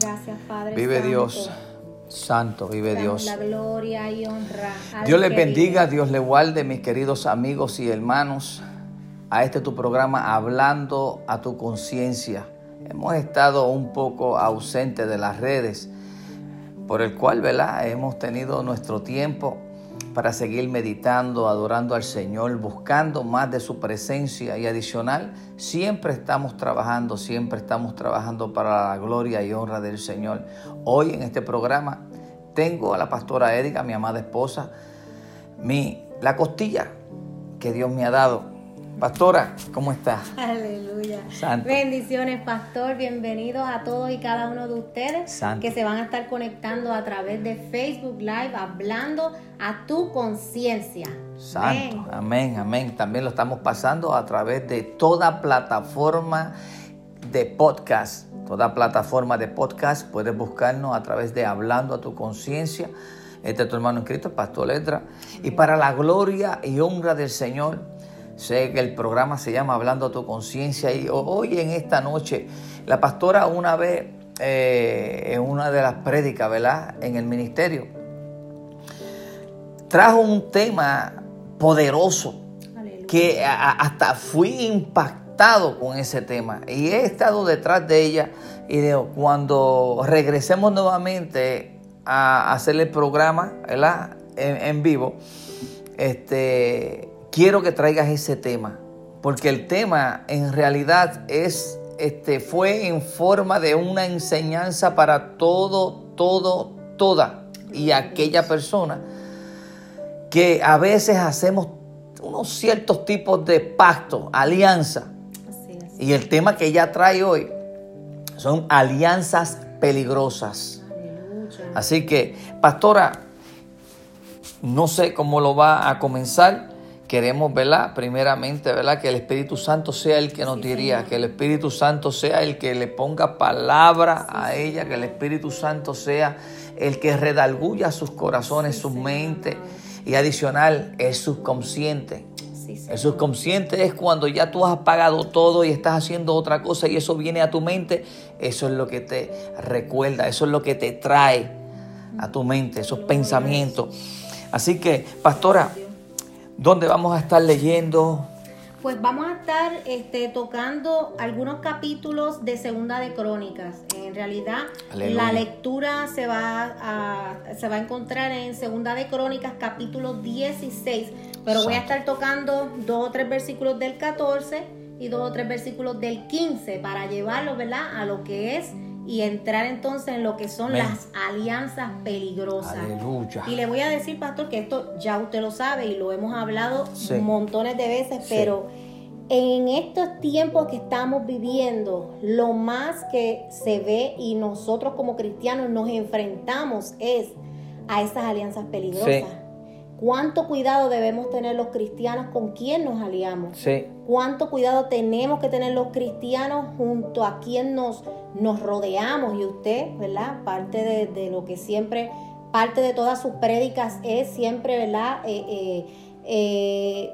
Gracias, Padre. Vive Santo. Dios. Santo, vive Damos Dios. La gloria y honra. Dios les bendiga, vive. Dios les guarde, mis queridos amigos y hermanos, a este tu programa Hablando a tu conciencia. Hemos estado un poco ausentes de las redes, por el cual, ¿verdad? Hemos tenido nuestro tiempo para seguir meditando, adorando al Señor, buscando más de su presencia y adicional, siempre estamos trabajando, siempre estamos trabajando para la gloria y honra del Señor. Hoy en este programa tengo a la pastora Erika, mi amada esposa, mi, la costilla que Dios me ha dado. Pastora, ¿cómo está? Aleluya. Santo. Bendiciones, pastor. Bienvenidos a todos y cada uno de ustedes Santo. que se van a estar conectando a través de Facebook Live, hablando a tu conciencia. Santo, Amén. amén, amén. También lo estamos pasando a través de toda plataforma de podcast. Toda plataforma de podcast puedes buscarnos a través de Hablando a tu conciencia. Este es tu hermano en Cristo, Pastor Letra. Y para la gloria y honra del Señor, sé que el programa se llama Hablando a tu conciencia. Y hoy en esta noche, la pastora una vez eh, en una de las prédicas, ¿verdad? En el ministerio, trajo un tema poderoso Aleluya. que a- hasta fui impactado con ese tema y he estado detrás de ella y de, cuando regresemos nuevamente a hacer el programa ¿verdad? En, en vivo este quiero que traigas ese tema porque el tema en realidad es este fue en forma de una enseñanza para todo todo toda y aquella persona que a veces hacemos unos ciertos tipos de pacto, alianza. Y el tema que ella trae hoy son alianzas peligrosas. Aleluya. Así que, pastora, no sé cómo lo va a comenzar. Queremos, ¿verdad? Primeramente, ¿verdad? Que el Espíritu Santo sea el que nos Sí, diría, que el Espíritu Santo sea el que le ponga palabra a ella, que el Espíritu Santo sea el que redalgulla sus corazones, Sí, sus mentes y adicional el subconsciente. El subconsciente es cuando ya tú has apagado todo y estás haciendo otra cosa y eso viene a tu mente. Eso es lo que te recuerda, eso es lo que te trae a tu mente, esos pensamientos. Así que, pastora, ¿dónde vamos a estar leyendo? Pues vamos a estar este, tocando algunos capítulos de Segunda de Crónicas. En realidad, Aleluya. la lectura se va a, se va a encontrar en Segunda de Crónicas, capítulo 16. Pero voy a estar tocando dos o tres versículos del 14 y dos o tres versículos del 15 para llevarlo, ¿verdad? A lo que es y entrar entonces en lo que son Amén. las alianzas peligrosas. Aleluya. Y le voy a decir, pastor, que esto ya usted lo sabe y lo hemos hablado Sí. montones de veces, Sí. pero en estos tiempos que estamos viviendo, lo más que se ve y nosotros como cristianos nos enfrentamos es a esas alianzas peligrosas. Sí. ¿Cuánto cuidado debemos tener los cristianos con quién nos aliamos? Sí, cuánto cuidado tenemos que tener los cristianos junto a quien nos, nos rodeamos. Y usted, ¿verdad? Parte de, de lo que siempre, parte de todas sus prédicas es siempre, ¿verdad? Eh, eh, eh,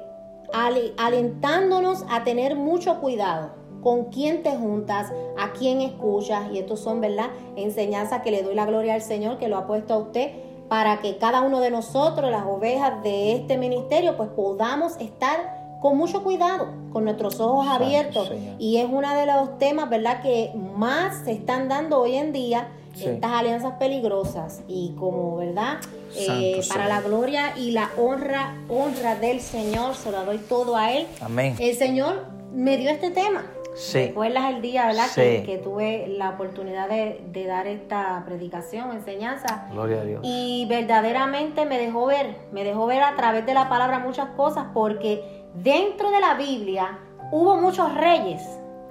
ale- alentándonos a tener mucho cuidado con quién te juntas, a quién escuchas. Y estos son, ¿verdad? Enseñanzas que le doy la gloria al Señor que lo ha puesto a usted para que cada uno de nosotros, las ovejas de este ministerio, pues podamos estar con mucho cuidado, con nuestros ojos Santo abiertos. Señor. Y es uno de los temas, ¿verdad?, que más se están dando hoy en día, Sí. estas alianzas peligrosas. Y como, ¿verdad?, Eh, para la gloria y la honra, honra del Señor, se lo doy todo a Él. amén. El Señor me dio este tema. Sí, ¿Recuerdas el día, verdad, Sí. que, que tuve la oportunidad de, de dar esta predicación, enseñanza? gloria a Dios. Y verdaderamente me dejó ver, me dejó ver a través de la palabra muchas cosas, porque dentro de la Biblia hubo muchos reyes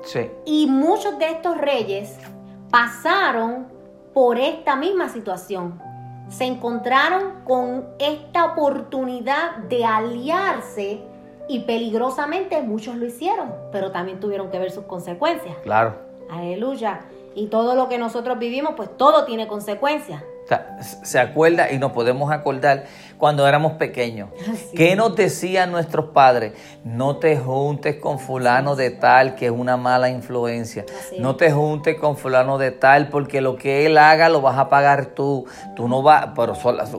Sí, y muchos de estos reyes pasaron por esta misma situación. Se encontraron con esta oportunidad de aliarse y peligrosamente muchos lo hicieron, pero también tuvieron que ver sus consecuencias. claro. Aleluya. Y todo lo que nosotros vivimos, pues todo tiene consecuencias. se acuerda y nos podemos acordar cuando éramos pequeños. ¿Qué nos decían nuestros padres? No te juntes con fulano de tal que es una mala influencia. No te juntes con fulano de tal porque lo que él haga lo vas a pagar tú. Tú no vas, pero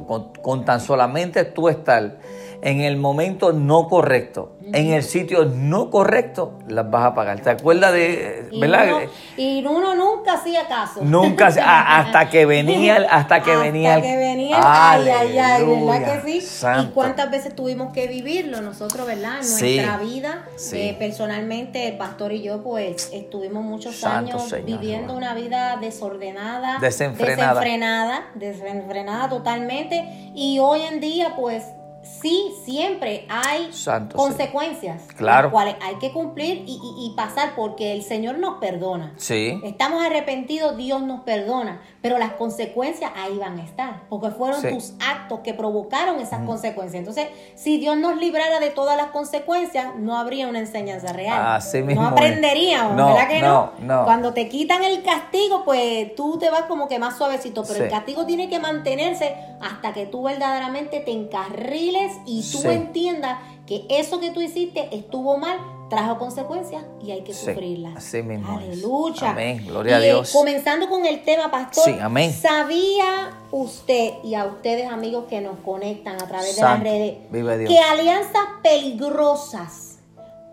con, con tan solamente tú estar en el momento no correcto, en el sitio no correcto, las vas a pagar. ¿Te acuerdas de, y verdad? Uno, y uno nunca hacía caso. Nunca, hasta que venía, hasta que venía. Hasta que venía, ay, ay, ay, ¿verdad que sí? Y cuántas veces tuvimos que vivirlo nosotros, ¿verdad? En nuestra vida, eh, personalmente, el pastor y yo, pues, estuvimos muchos años viviendo una vida desordenada, desenfrenada. desenfrenada, desenfrenada totalmente, y hoy en día, pues, sí, siempre hay consecuencias, claro. las cuales hay que cumplir y, pasar porque el Señor nos perdona. Sí. Estamos arrepentidos, Dios nos perdona, pero las consecuencias ahí van a estar, porque fueron tus actos que provocaron esas consecuencias. Entonces, si Dios nos librara de todas las consecuencias, no habría una enseñanza real. no aprenderíamos, ¿verdad que no, Cuando te quitan el castigo, pues tú te vas como que más suavecito, pero el castigo tiene que mantenerse hasta que tú verdaderamente te encarriles y tú entiendas que eso que tú hiciste estuvo mal, trajo consecuencias y hay que sufrirlas. Así mismo. Aleluya. Amén. Gloria a Dios. comenzando con el tema, pastor. Sí, amén. ¿Sabía usted y a ustedes, amigos que nos conectan a través de las redes, que alianzas peligrosas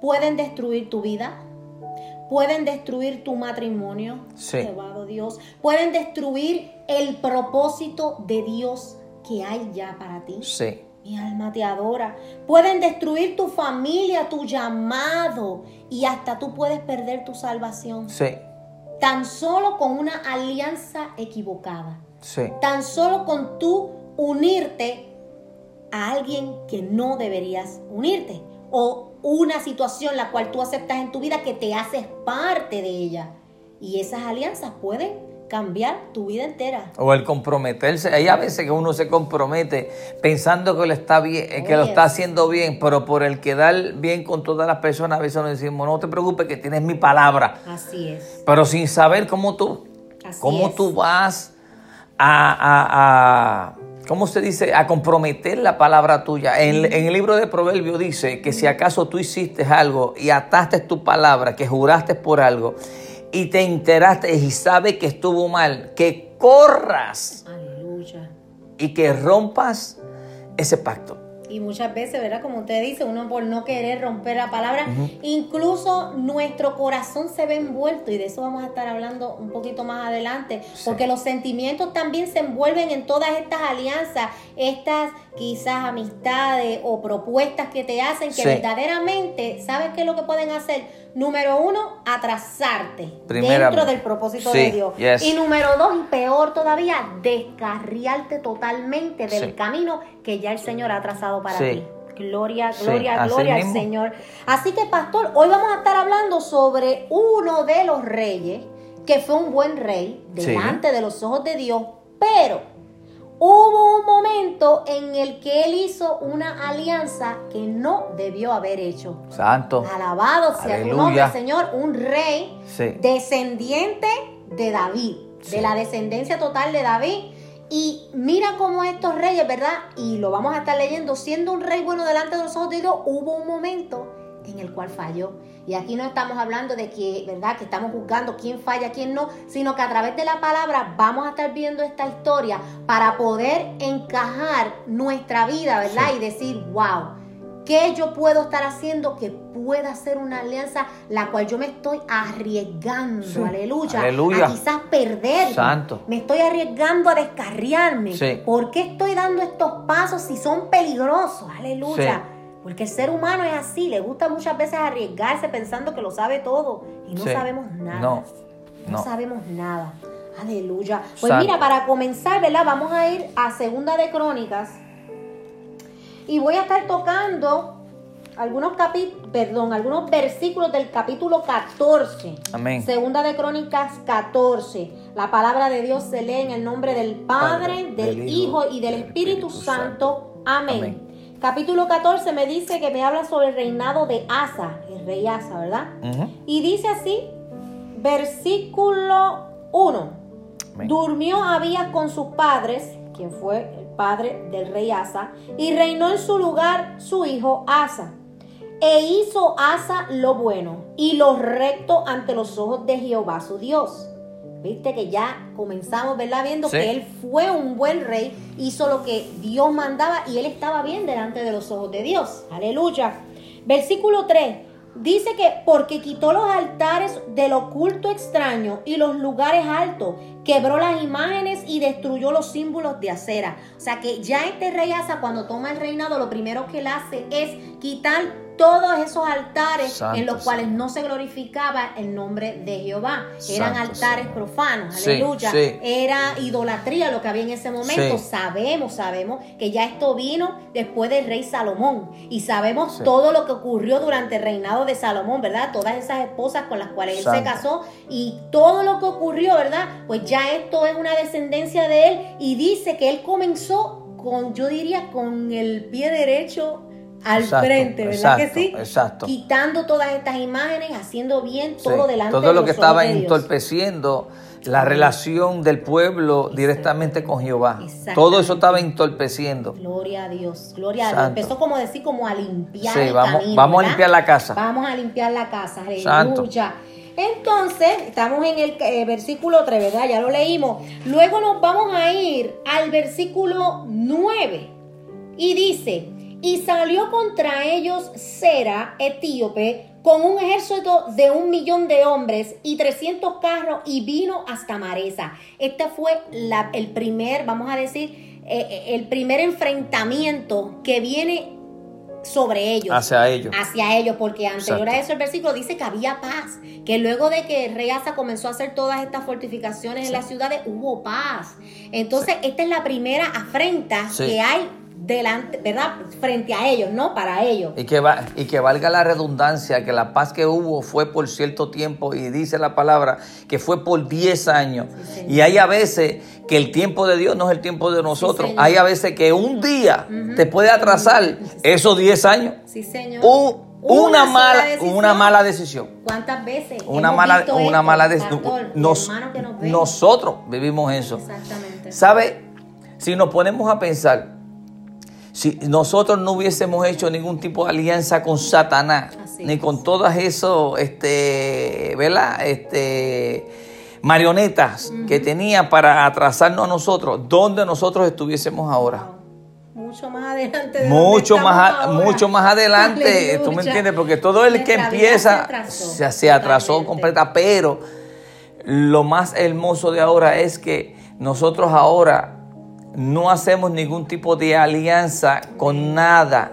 pueden destruir tu vida? Pueden destruir tu matrimonio. Sí. Dios. Pueden destruir el propósito de Dios que hay ya para ti. Sí. Mi alma te adora. Pueden destruir tu familia, tu llamado y hasta tú puedes perder tu salvación. Sí. Tan solo con una alianza equivocada. Sí. Tan solo con tú unirte a alguien que no deberías unirte. O una situación la cual tú aceptas en tu vida que te haces parte de ella. Y esas alianzas pueden cambiar tu vida entera. O el comprometerse. Hay a veces que uno se compromete pensando que lo está bien, eh, que lo está haciendo bien, pero por el quedar bien con todas las personas, a veces nos decimos, no te preocupes que tienes mi palabra. Así es. Pero sin saber cómo tú, cómo tú vas a, a, ¿cómo se dice? A comprometer la palabra tuya. En, en, el libro de Proverbios dice que si acaso tú hiciste algo y ataste tu palabra, que juraste por algo, y te enteraste y sabes que estuvo mal, que corras. Aleluya. Y que rompas ese pacto. Y muchas veces, ¿verdad? Como usted dice, uno por no querer romper la palabra, incluso nuestro corazón se ve envuelto, y de eso vamos a estar hablando un poquito más adelante, porque los sentimientos también se envuelven en todas estas alianzas, estas quizás amistades o propuestas que te hacen que verdaderamente, ¿sabes qué es lo que pueden hacer? Número uno, atrasarte dentro del propósito de Dios. Y número dos, y peor todavía, descarriarte totalmente del camino que ya el Señor ha trazado para ti. Gloria, gloria, gloria al Señor. Así que, pastor, hoy vamos a estar hablando sobre uno de los reyes que fue un buen rey delante de los ojos de Dios, pero hubo un momento en el que él hizo una alianza que no debió haber hecho. Santo. Alabado sea tu nombre, Señor. Un rey descendiente de David, de la descendencia total de David. Y mira cómo estos reyes, ¿verdad? Y lo vamos a estar leyendo, siendo un rey bueno delante de los ojos de Dios, hubo un momento en el cual falló. Y aquí no estamos hablando de que, ¿verdad? Que estamos juzgando quién falla, quién no, sino que a través de la palabra vamos a estar viendo esta historia para poder encajar nuestra vida, ¿verdad? Y decir, wow, ¿qué yo puedo estar haciendo que pueda ser una alianza la cual yo me estoy arriesgando, aleluya, aleluya, a quizás perder. Santo. Me estoy arriesgando a descarriarme. ¿Por qué estoy dando estos pasos si son peligrosos? Aleluya. Porque el ser humano es así, le gusta muchas veces arriesgarse pensando que lo sabe todo y no sabemos nada. No, no, sabemos nada. Aleluya. Pues mira, para comenzar, ¿verdad? Vamos a ir a Segunda de Crónicas y voy a estar tocando algunos capítulos, perdón, algunos versículos del capítulo 14. Amén. Segunda de Crónicas 14. La palabra de Dios se lee en el nombre del Padre, del, Hijo y del Espíritu, Santo. Amén capítulo 14 me dice que me habla sobre el reinado de Asa, el rey Asa, ¿verdad? Y dice así, versículo 1. Durmió Abías con sus padres, quien fue el padre del rey Asa, y reinó en su lugar su hijo Asa. E hizo Asa lo bueno y lo recto ante los ojos de Jehová su Dios. Viste que ya comenzamos, ¿verdad? Viendo que él fue un buen rey, hizo lo que Dios mandaba y él estaba bien delante de los ojos de Dios. Aleluya. Versículo 3. Dice que porque quitó los altares del oculto extraño y los lugares altos, quebró las imágenes y destruyó los símbolos de acera. O sea que ya este rey Asa cuando toma el reinado lo primero que él hace es quitar todos esos altares en los cuales no se glorificaba el nombre de Jehová. Eran altares profanos, aleluya. Era idolatría lo que había en ese momento. Sabemos, sabemos que ya esto vino después del rey Salomón. Y sabemos todo lo que ocurrió durante el reinado de Salomón, ¿verdad? Todas esas esposas con las cuales él se casó y todo lo que ocurrió, ¿verdad? Pues ya esto es una descendencia de él y dice que él comenzó con, yo diría, con el pie derecho al frente, ¿verdad que sí? Exacto. Quitando todas estas imágenes, haciendo bien todo delante Todo lo que estaba entorpeciendo la relación del pueblo directamente con Jehová. Todo eso estaba entorpeciendo. Gloria a Dios, gloria a Dios. Empezó como decir, como a limpiar el vamos, camino, vamos a limpiar la casa. Vamos a limpiar la casa, aleluya. Entonces, estamos en el eh, versículo 3, ¿verdad? Ya lo leímos. Luego nos vamos a ir al versículo 9. Y dice, y salió contra ellos Sera, etíope, con un ejército de un millón de hombres y 300 carros y vino hasta Maresa. Este fue la, el primer, vamos a decir, eh, eh, el primer enfrentamiento que viene sobre ellos. Hacia ellos. Hacia ellos, porque anterior a eso el versículo dice que había paz, que luego de que Asa comenzó a hacer todas estas fortificaciones en las ciudades, hubo paz. Entonces, esta es la primera afrenta que hay delante, ¿verdad? Frente a ellos, ¿no? Para ellos. Y que, va, y que valga la redundancia, que la paz que hubo fue por cierto tiempo, y dice la palabra que fue por 10 años. y hay a veces que el tiempo de Dios no es el tiempo de nosotros. hay a veces que un día te puede atrasar esos 10 años. Sí, señor. una, mala, una mala decisión. ¿Cuántas veces? Una mala, una mala decisión. nosotros vivimos eso. Exactamente. ¿Sabe? Si nos ponemos a pensar, si nosotros no hubiésemos hecho ningún tipo de alianza con Satanás, ni con todas esos, este, ¿verdad? Este, marionetas que tenía para atrasarnos a nosotros, ¿dónde nosotros estuviésemos ahora? Mucho más adelante. mucho más, mucho más adelante, tú me entiendes, porque todo el que empieza se atrasó, completa, pero lo más hermoso de ahora es que nosotros ahora no hacemos ningún tipo de alianza con nada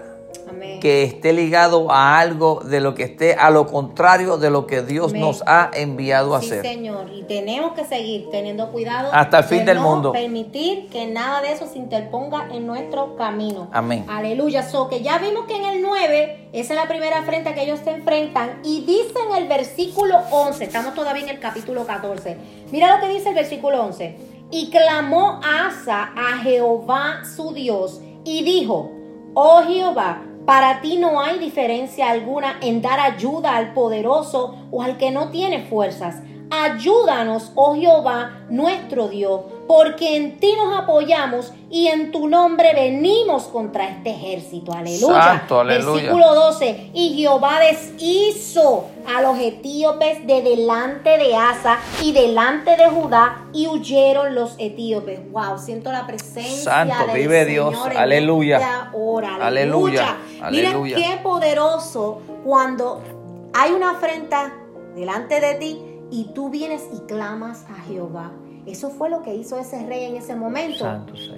que esté ligado a algo de lo que esté a lo contrario de lo que Dios nos ha enviado a sí, hacer. Señor, y tenemos que seguir teniendo cuidado hasta el fin del mundo. Permitir que nada de eso se interponga en nuestro camino. Amén. Aleluya. So que ya vimos que en el 9, esa es la primera afrenta que ellos se enfrentan y dice en el versículo 11, estamos todavía en el capítulo 14. Mira lo que dice el versículo 11. Y clamó Asa a Jehová su Dios y dijo, oh Jehová, para ti no hay diferencia alguna en dar ayuda al poderoso o al que no tiene fuerzas. Ayúdanos, oh Jehová, nuestro Dios porque en ti nos apoyamos y en tu nombre venimos contra este ejército. Aleluya. Versículo 12. Y Jehová deshizo a los etíopes de delante de Asa y delante de Judá y huyeron los etíopes. Wow, siento la presencia Santo, vive Dios. aleluya. aleluya. Aleluya. Mira qué poderoso cuando hay una afrenta delante de ti y tú vienes y clamas a Jehová. Eso fue lo que hizo ese rey en ese momento.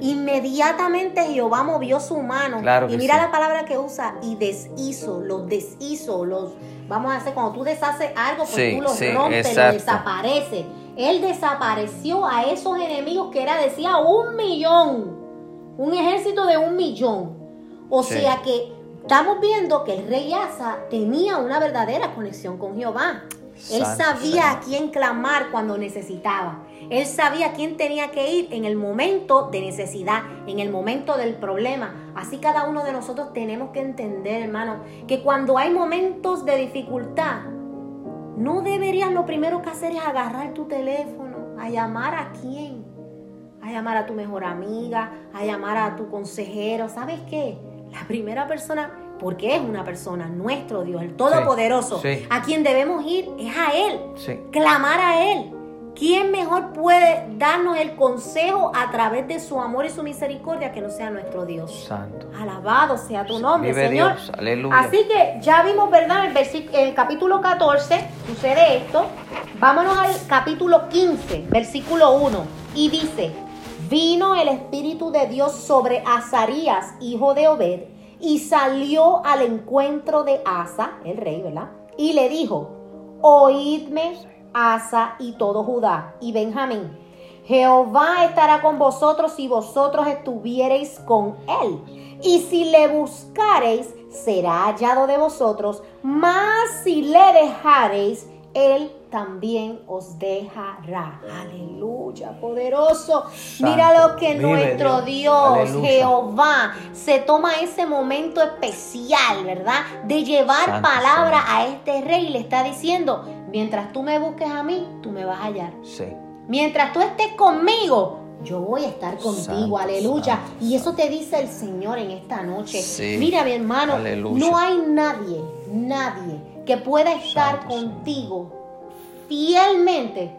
Inmediatamente Jehová movió su mano. y mira la palabra que usa, y deshizo, los deshizo, los... Vamos a hacer, cuando tú deshaces algo, pues tú los rompes, lo desaparece. Él desapareció a esos enemigos que era, decía, un millón. Un ejército de un millón. O sea que estamos viendo que el rey Asa tenía una verdadera conexión con Jehová. Él sabía a quién clamar cuando necesitaba. Él sabía quién tenía que ir en el momento de necesidad, en el momento del problema. Así cada uno de nosotros tenemos que entender, hermano, que cuando hay momentos de dificultad, no deberías lo primero que hacer es agarrar tu teléfono ¿A llamar a quién? A llamar a tu mejor amiga, a llamar a tu consejero. ¿Sabes qué? La primera persona, porque es una persona, nuestro Dios, el Todopoderoso, sí. a quien debemos ir es a Él. Sí. Clamar a Él. ¿Quién mejor puede darnos el consejo a través de su amor y su misericordia que no sea nuestro Dios? Santo. Alabado sea tu nombre, Vive Señor. Dios. Aleluya. Así que ya vimos, ¿verdad? El, el capítulo 14 sucede esto. Vámonos al capítulo 15, versículo 1. Y dice, vino el Espíritu de Dios sobre Azarías, hijo de Obed, y salió al encuentro de Asa, el rey, ¿verdad? Y le dijo, oídme, Asa y todo Judá y Benjamín. Jehová estará con vosotros si vosotros estuviereis con él. Y si le buscareis, será hallado de vosotros. Mas si le dejareis, él también os dejará. Aleluya, poderoso. Mira lo que nuestro Dios. Jehová, se toma ese momento especial, ¿verdad? De llevar Santo palabra a este rey. Le está diciendo, mientras tú me busques a mí, tú me vas a hallar. Sí. Mientras tú estés conmigo, yo voy a estar contigo, Santo, aleluya. santo. Y eso te dice el Señor en esta noche. Sí. Mira, mi hermano, Aleluya. no hay nadie, nadie que pueda estar Santo, contigo fielmente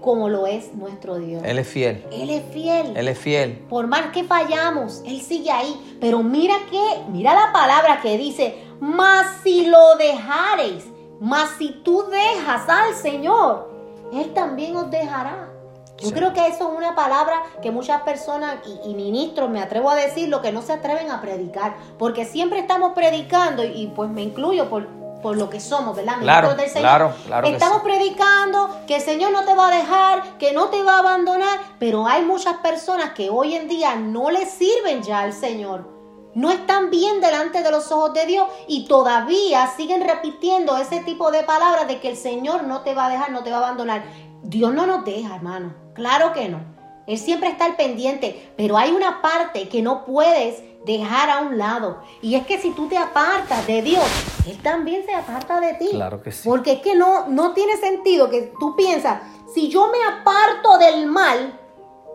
como lo es nuestro Dios. Él es fiel. Él es fiel. Él es fiel. Por más que fallamos, Él sigue ahí. Pero mira que, mira la palabra que dice, mas si lo dejareis, mas si tú dejas al Señor, Él también os dejará. Yo Sí. creo que eso es una palabra que muchas personas y, y ministros, me atrevo a decir, lo que no se atreven a predicar. Porque siempre estamos predicando, y, y pues me incluyo por, por lo que somos, ¿verdad? Claro, del Señor. claro, claro que Estamos sí. predicando que el Señor no te va a dejar, que no te va a abandonar, pero hay muchas personas que hoy en día no le sirven ya al Señor. No están bien delante de los ojos de Dios y todavía siguen repitiendo ese tipo de palabras de que el Señor no te va a dejar, no te va a abandonar. Dios no nos deja, hermano. Claro que no. Él siempre está al pendiente, pero hay una parte que no puedes dejar a un lado. Y es que si tú te apartas de Dios, Él también se aparta de ti. Claro que sí. Porque es que no, no tiene sentido que tú piensas, si yo me aparto del mal,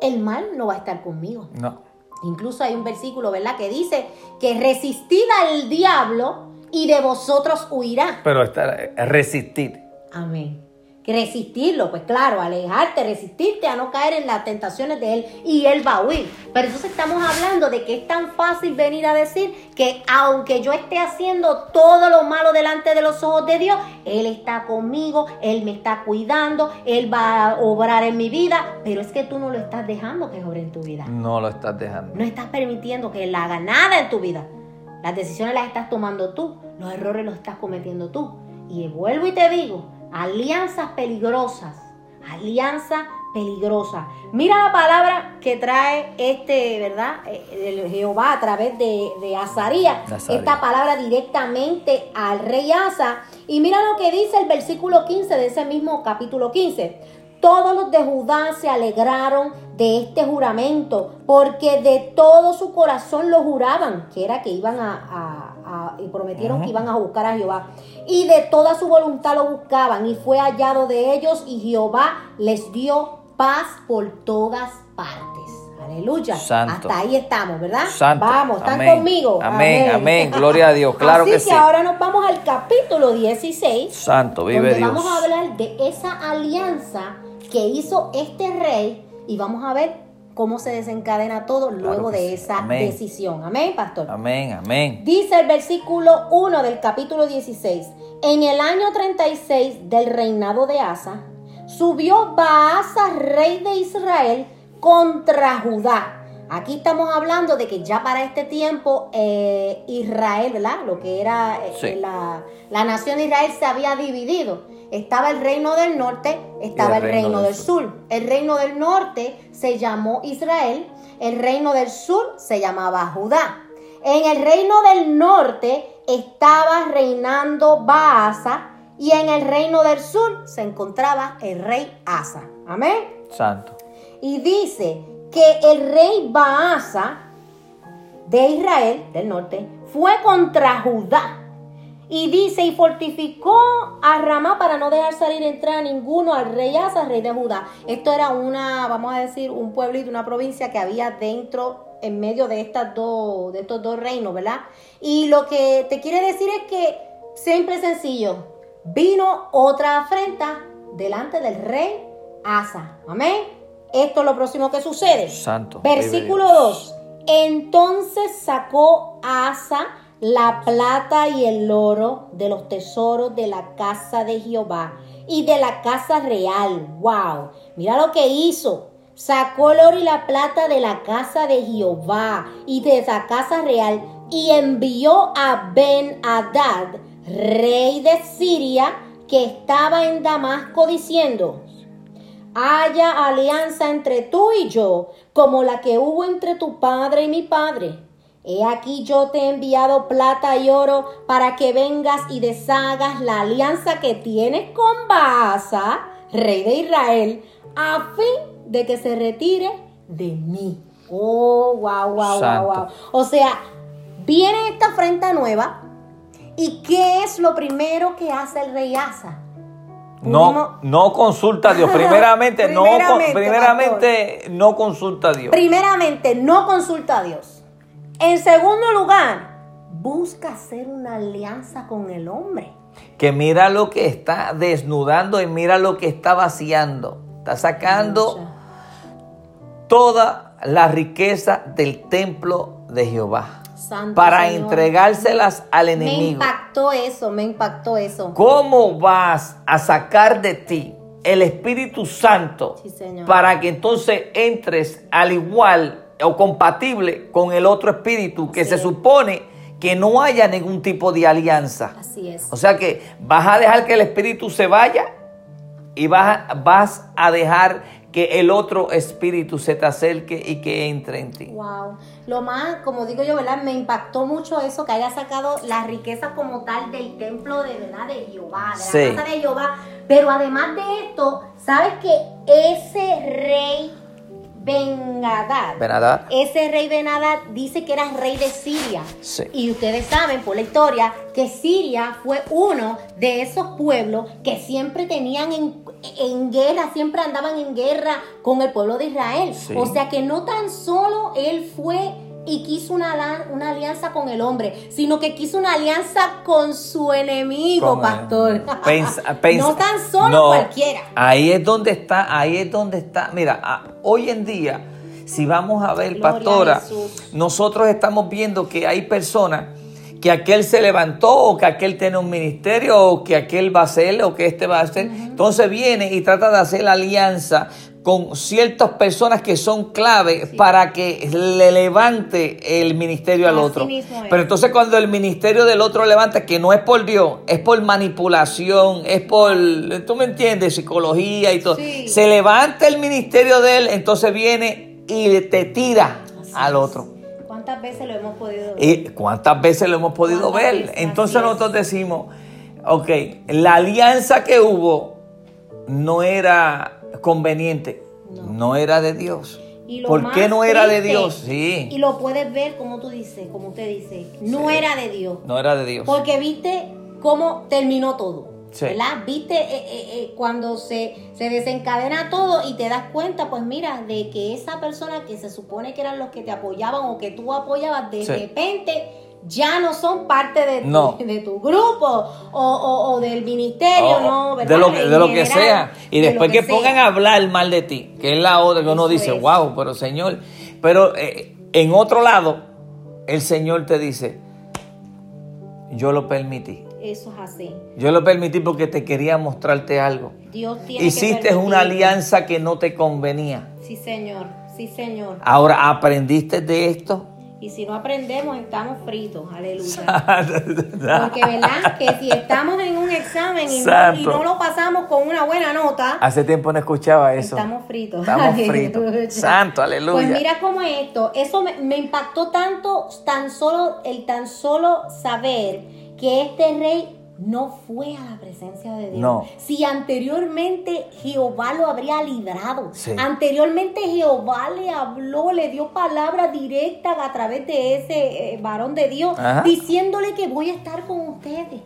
el mal no va a estar conmigo. No. Incluso hay un versículo, ¿verdad?, que dice que resistid al diablo y de vosotros huirá. Pero está, es resistir. Amén. Resistirlo, pues claro, alejarte, resistirte a no caer en las tentaciones de Él y Él va a huir. Pero entonces estamos hablando de que es tan fácil venir a decir que aunque yo esté haciendo todo lo malo delante de los ojos de Dios, Él está conmigo, Él me está cuidando, Él va a obrar en mi vida, pero es que tú no lo estás dejando que obre en tu vida. No lo estás dejando. No estás permitiendo que Él haga nada en tu vida. Las decisiones las estás tomando tú, los errores los estás cometiendo tú. Y vuelvo y te digo, alianzas peligrosas, alianza peligrosa. Mira la palabra que trae este, ¿verdad? Eh, El Jehová a través de, de Azarías. De Azarías. Esta palabra directamente al rey Asa. Y mira lo que dice el versículo 15 de ese mismo capítulo 15. Todos los de Judá se alegraron de este juramento, porque de todo su corazón lo juraban, que era que iban a, a- a- y prometieron que iban a buscar a Jehová. Y de toda su voluntad lo buscaban, y fue hallado de ellos, y Jehová les dio paz por todas partes. Aleluya. Santo. Hasta ahí estamos, ¿verdad? Santo. Vamos, ¿están Amén. conmigo? Amén, amén. Gloria a Dios. Claro Así que que sí. ahora nos vamos al capítulo 16 Santo, vive donde Dios. vamos a hablar de esa alianza que hizo este rey y vamos a ver cómo se desencadena todo luego de sí. esa Amén. decisión. Amén, pastor. Amén, amén. Dice el versículo 1 del capítulo 16. En el año 36 del reinado de Asa, subió Baasa, rey de Israel, contra Judá. Aquí estamos hablando de que ya para este tiempo eh, Israel, ¿verdad? Lo que era eh, Sí. la, la nación de Israel se había dividido. Estaba el reino del norte, estaba el reino, del sur. El reino del norte se llamó Israel, el reino del sur se llamaba Judá. En el reino del norte estaba reinando Baasa y en el reino del sur se encontraba el rey Asa. Amén. Santo. Y dice que el rey Baasa de Israel, del norte, fue contra Judá Y dice, y fortificó a Ramá para no dejar salir entrar a ninguno al rey Asa, rey de Judá. Esto era una, vamos a decir, un pueblito, una provincia que había dentro, en medio de, estas dos, de estos dos reinos, ¿verdad? Y lo que te quiere decir es que, simple y sencillo, vino otra afrenta delante del rey Asa. Amén. Esto es lo próximo que sucede. Santo. Versículo 2. Entonces sacó Asa la plata y el oro de los tesoros de la casa de Jehová y de la casa real. ¡Wow! Mira lo que hizo. Sacó el oro y la plata de la casa de Jehová y de esa casa real y envió a Ben Hadad, rey de Siria, que estaba en Damasco, diciendo, haya alianza entre tú y yo, como la que hubo entre tu padre y mi padre He aquí yo te he enviado plata y oro para que vengas y deshagas la alianza que tienes con Baasa, rey de Israel, a fin de que se retire de mí. Oh, wow, wow, wow, wow. O sea, viene esta afrenta nueva. ¿Y qué es lo primero que hace el rey Asa? No, no consulta a Dios. Primeramente, no, primeramente no consulta a Dios. Primeramente, no consulta a Dios. En segundo lugar, busca hacer una alianza con el hombre. Que mira lo que está desnudando y mira lo que está vaciando. Está sacando toda la riqueza del templo de Jehová. para entregárselas al enemigo. Me impactó eso, me impactó eso. ¿Cómo vas a sacar de ti el Espíritu Santo para que entonces entres al igual o compatible con el otro espíritu que se supone que no haya ningún tipo de alianza. Así es. O sea que vas a dejar que el espíritu se vaya y vas, vas a dejar que el otro espíritu se te acerque y que entre en ti. Wow. Lo más, como digo yo, ¿verdad? Me impactó mucho eso que haya sacado la riqueza como tal del templo de verdad de Jehová, de la casa de Jehová. Pero además de esto, ¿sabes que ese rey Benadad. Ese rey Benadad dice que era rey de Siria. Y ustedes saben por la historia que Siria fue uno de esos pueblos que siempre tenían en, guerra, siempre andaban en guerra con el pueblo de Israel. O sea que no tan solo él fue y quiso una, una alianza con el hombre, sino que quiso una alianza con su enemigo, pastor. no tan solo cualquiera. Ahí es donde está, ahí es donde está. Mira, hoy en día, si vamos a ver, pastora, nosotros estamos viendo que hay personas que aquel se levantó o que aquel tiene un ministerio o que aquel va a hacer o que este va a hacer. Entonces viene y trata de hacer la alianza con ciertas personas que son clave para que le levante el ministerio al otro. Pero entonces cuando el ministerio del otro levanta, que no es por Dios, es por manipulación, es por, tú me entiendes, psicología y todo, se levanta el ministerio de él, entonces viene y te tira al otro. ¿Cuántas veces lo hemos podido ver? ¿Y ¿Cuántas veces lo hemos podido ver? Entonces nosotros decimos, ok, la alianza que hubo no era conveniente. No, era de Dios. ¿Por qué no era de Dios? Sí. Y lo puedes ver como tú dices, como usted dice, no era de Dios. No era de Dios. Porque viste cómo terminó todo. ¿Verdad? Viste eh, eh, eh, cuando se, se desencadena todo y te das cuenta, pues mira, de que esa persona que se supone que eran los que te apoyaban o que tú apoyabas, de repente ya no son parte de tu, de tu grupo o, del ministerio, ¿no? De lo, de lo que sea. Y después que, pongan a hablar mal de ti, que es la otra que uno dice, wow, pero Señor, pero eh, en otro lado, el Señor te dice, yo lo permití. Eso es así. Yo lo permití porque te quería mostrarte algo. Dios tiene Hiciste una alianza que no te convenía. Sí, Señor. Sí, Señor. Ahora, ¿aprendiste de esto? Y si no aprendemos, estamos fritos. Aleluya. Porque, ¿verdad? Que si estamos en un examen y no, lo pasamos con una buena nota. Hace tiempo no escuchaba eso. Estamos fritos. Estamos fritos. Santo, aleluya. Pues mira cómo es esto. Eso me, me impactó tanto, tan solo, el tan solo saber que este rey no fue a la presencia de Dios. Si anteriormente Jehová lo habría librado, anteriormente Jehová le habló, le dio palabra directa a través de ese eh, varón de Dios, diciéndole que voy a estar con ustedes.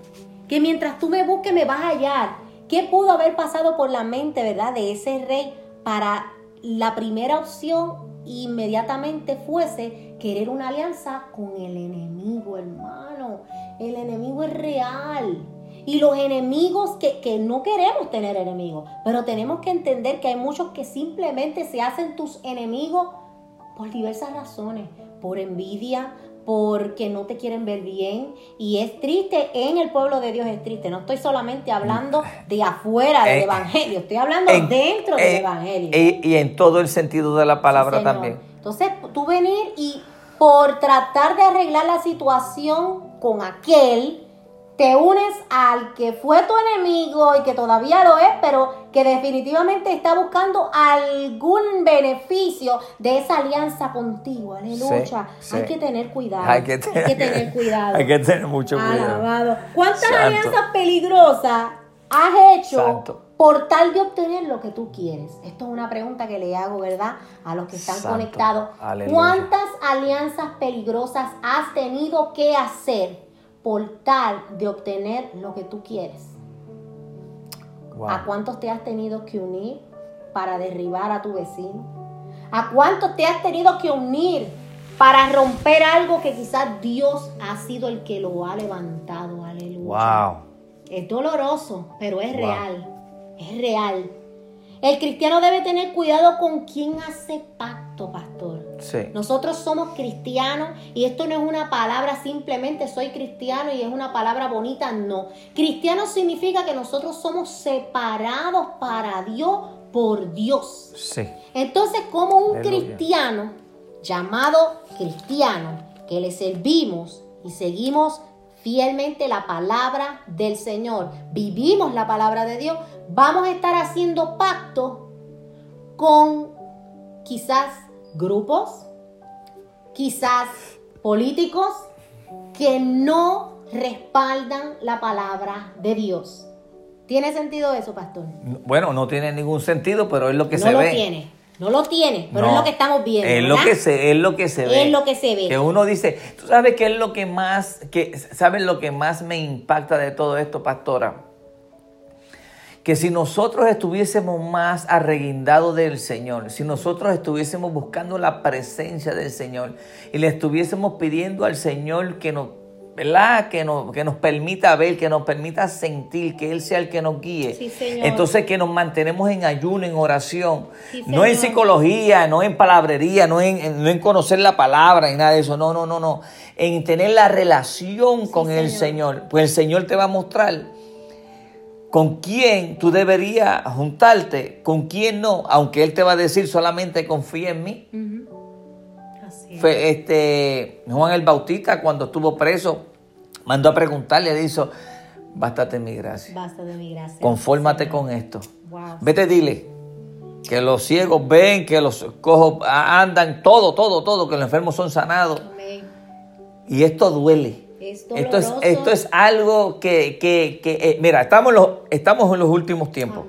que mientras tú me busques me vas a hallar. ¿Qué pudo haber pasado por la mente, verdad, de ese rey para la primera opción inmediatamente fuese querer una alianza con el enemigo, hermano? El enemigo es real. Y los enemigos que, que, no queremos tener enemigos, pero tenemos que entender que hay muchos que simplemente se hacen tus enemigos por diversas razones, por envidia, porque no te quieren ver bien y es triste, en el pueblo de Dios es triste, no estoy solamente hablando de afuera del eh, Evangelio, estoy hablando dentro del Evangelio. Y, en todo el sentido de la palabra también. Entonces, tú venir y por tratar de arreglar la situación con aquel te unes al que fue tu enemigo y que todavía lo es, pero que definitivamente está buscando algún beneficio de esa alianza contigo. Aleluya. Hay que tener cuidado. Hay que, tener cuidado. Hay que tener mucho cuidado. ¿Cuántas alianzas peligrosas has hecho por tal de obtener lo que tú quieres? Esto es una pregunta que le hago, ¿verdad? A los que están conectados. ¿Cuántas alianzas peligrosas has tenido que hacer? por tal de obtener lo que tú quieres. ¿A cuántos te has tenido que unir para derribar a tu vecino? ¿A cuántos te has tenido que unir para romper algo que quizás Dios ha sido el que lo ha levantado? Aleluya. Wow. Es doloroso, pero es real. Es real. El cristiano debe tener cuidado con quién hace pacto, pastor. Sí. Nosotros somos cristianos y esto no es una palabra simplemente soy cristiano y es una palabra bonita, no. Cristiano significa que nosotros somos separados para Dios por Dios. Sí. Entonces, como un cristiano llamado cristiano que le servimos y seguimos fielmente la palabra del Señor, vivimos la palabra de Dios, vamos a estar haciendo pacto con quizás grupos, quizás políticos que no respaldan la palabra de Dios. ¿Tiene sentido eso, pastor? Bueno, no tiene ningún sentido, pero es lo que se ve. Tiene. No lo tiene, pero es lo que estamos viendo. Es lo que se, es lo que se ve. Es lo que se ve. Que uno dice, tú sabes qué es lo que más, que, sabes lo que más me impacta de todo esto, pastora que si nosotros estuviésemos más arreguindados del Señor, si nosotros estuviésemos buscando la presencia del Señor y le estuviésemos pidiendo al Señor que nos, ¿verdad? Que nos, que nos permita ver, que nos permita sentir, que Él sea el que nos guíe. Entonces que nos mantenemos en ayuno, en oración, no en psicología, no en palabrería, no en, no en conocer la palabra y nada de eso, no, no, no, no, en tener la relación con el Señor, pues el Señor te va a mostrar con quién tú deberías juntarte, con quién no, aunque Él te va a decir solamente confía en mí. Fue este, Juan el Bautista cuando estuvo preso, mandó a preguntarle, le dijo, bástate mi gracia. Bástate mi gracia. Confórmate con esto. Vete, dile que los ciegos ven, que los cojos andan, todo, todo, todo, que los enfermos son sanados. Y esto duele. esto, es, esto es algo que, que, que eh, mira, estamos, los, estamos en los últimos tiempos.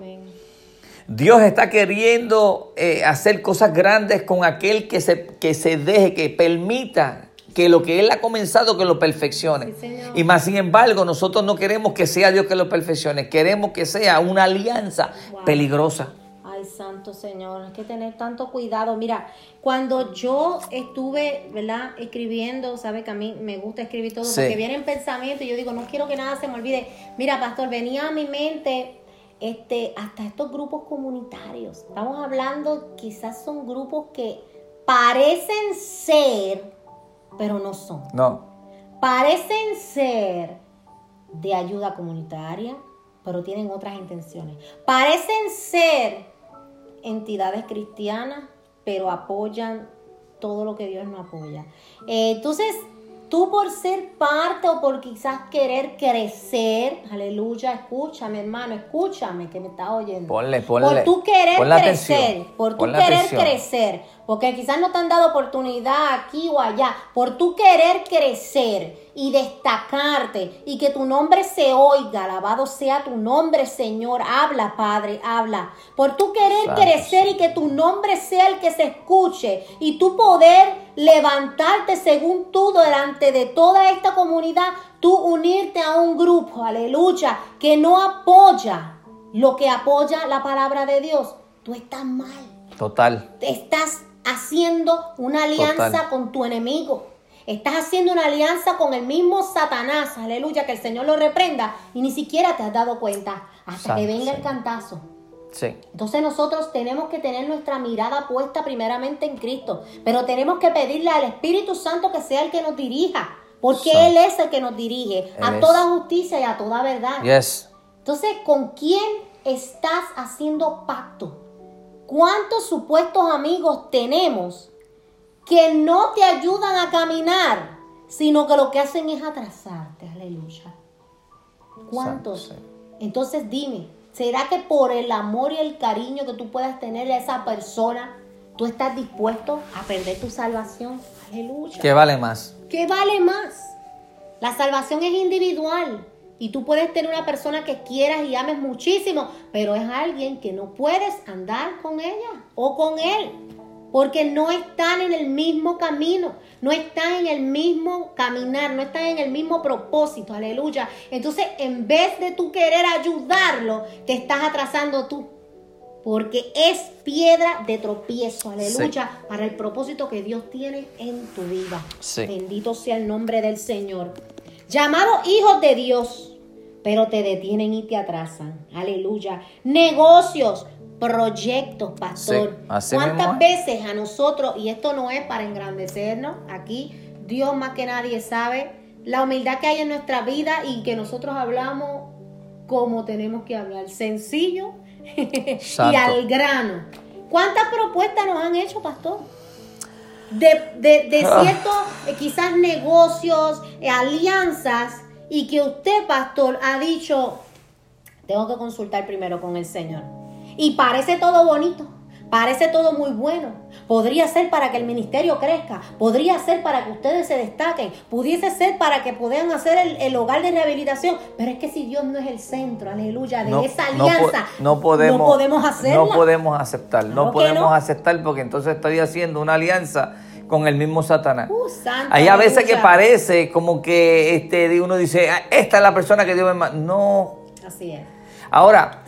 Dios está queriendo eh, hacer cosas grandes con aquel que se, que se deje, que permita que lo que Él ha comenzado, que lo perfeccione. y más sin embargo, nosotros no queremos que sea Dios que lo perfeccione, queremos que sea una alianza peligrosa. Ay, santo Señor, hay que tener tanto cuidado. Mira, cuando yo estuve, ¿verdad? Escribiendo, sabe que a mí me gusta escribir todo, porque vienen pensamientos y yo digo, no quiero que nada se me olvide. Mira, pastor, venía a mi mente este, hasta estos grupos comunitarios. Estamos hablando, quizás son grupos que parecen ser, pero no son. No. Parecen ser de ayuda comunitaria, pero tienen otras intenciones. Parecen ser entidades cristianas, pero apoyan todo lo que Dios no apoya. Eh, entonces, tú por ser parte o por quizás querer crecer, aleluya, escúchame hermano, escúchame que me está oyendo. Ponle, ponle. Por tú querer crecer, por tú querer crecer, porque quizás no te han dado oportunidad aquí o allá, por tú querer crecer y destacarte y que tu nombre se oiga, alabado sea tu nombre, Señor. Habla, Padre, habla. Por tu querer crecer y que tu nombre sea el que se escuche y tu poder levantarte según tú delante de toda esta comunidad, tú unirte a un grupo, aleluya, que no apoya lo que apoya la palabra de Dios, tú estás mal. Total. Estás haciendo una alianza con tu enemigo. Estás haciendo una alianza con el mismo Satanás, aleluya, que el Señor lo reprenda y ni siquiera te has dado cuenta hasta que venga el cantazo. Sí. Entonces nosotros tenemos que tener nuestra mirada puesta primeramente en Cristo, pero tenemos que pedirle al Espíritu Santo que sea el que nos dirija, porque Él es el que nos dirige a toda justicia y a toda verdad. Yes. Entonces, ¿con quién estás haciendo pacto? ¿Cuántos supuestos amigos tenemos que no te ayudan a caminar, sino que lo que hacen es atrasarte? Aleluya. ¿Cuántos? Entonces dime, ¿será que por el amor y el cariño que tú puedas tener a esa persona, tú estás dispuesto a perder tu salvación? Aleluya. ¿Qué vale más? ¿Qué vale más? La salvación es individual. Y tú puedes tener una persona que quieras y ames muchísimo, pero es alguien que no puedes andar con ella o con él, porque no están en el mismo camino, no están en el mismo caminar, no están en el mismo propósito, aleluya. Entonces, en vez de tú querer ayudarlo, te estás atrasando tú, porque es piedra de tropiezo, aleluya, para el propósito que Dios tiene en tu vida. Bendito sea el nombre del Señor llamados hijos de Dios, pero te detienen y te atrasan. Aleluya. Negocios, proyectos, pastor. ¿Cuántas veces a nosotros, y esto no es para engrandecernos, aquí Dios más que nadie sabe la humildad que hay en nuestra vida y que nosotros hablamos como tenemos que hablar, sencillo y al grano. ¿Cuántas propuestas nos han hecho, pastor? De, de, de ah. ciertos eh, quizás negocios, eh, alianzas, y que usted, pastor, ha dicho, tengo que consultar primero con el Señor. Y parece todo bonito, parece todo muy bueno. Podría ser para que el ministerio crezca, podría ser para que ustedes se destaquen, pudiese ser para que puedan hacer el, hogar de rehabilitación, pero es que si Dios no es el centro, aleluya, de esa alianza, no, podemos, no podemos hacerla. No podemos aceptar, no podemos aceptar porque entonces estoy haciendo una alianza con el mismo Satanás. Uh, Hay a veces que parece como que este, uno dice, ah, esta es la persona que Dios me manda. No. Así es. Ahora,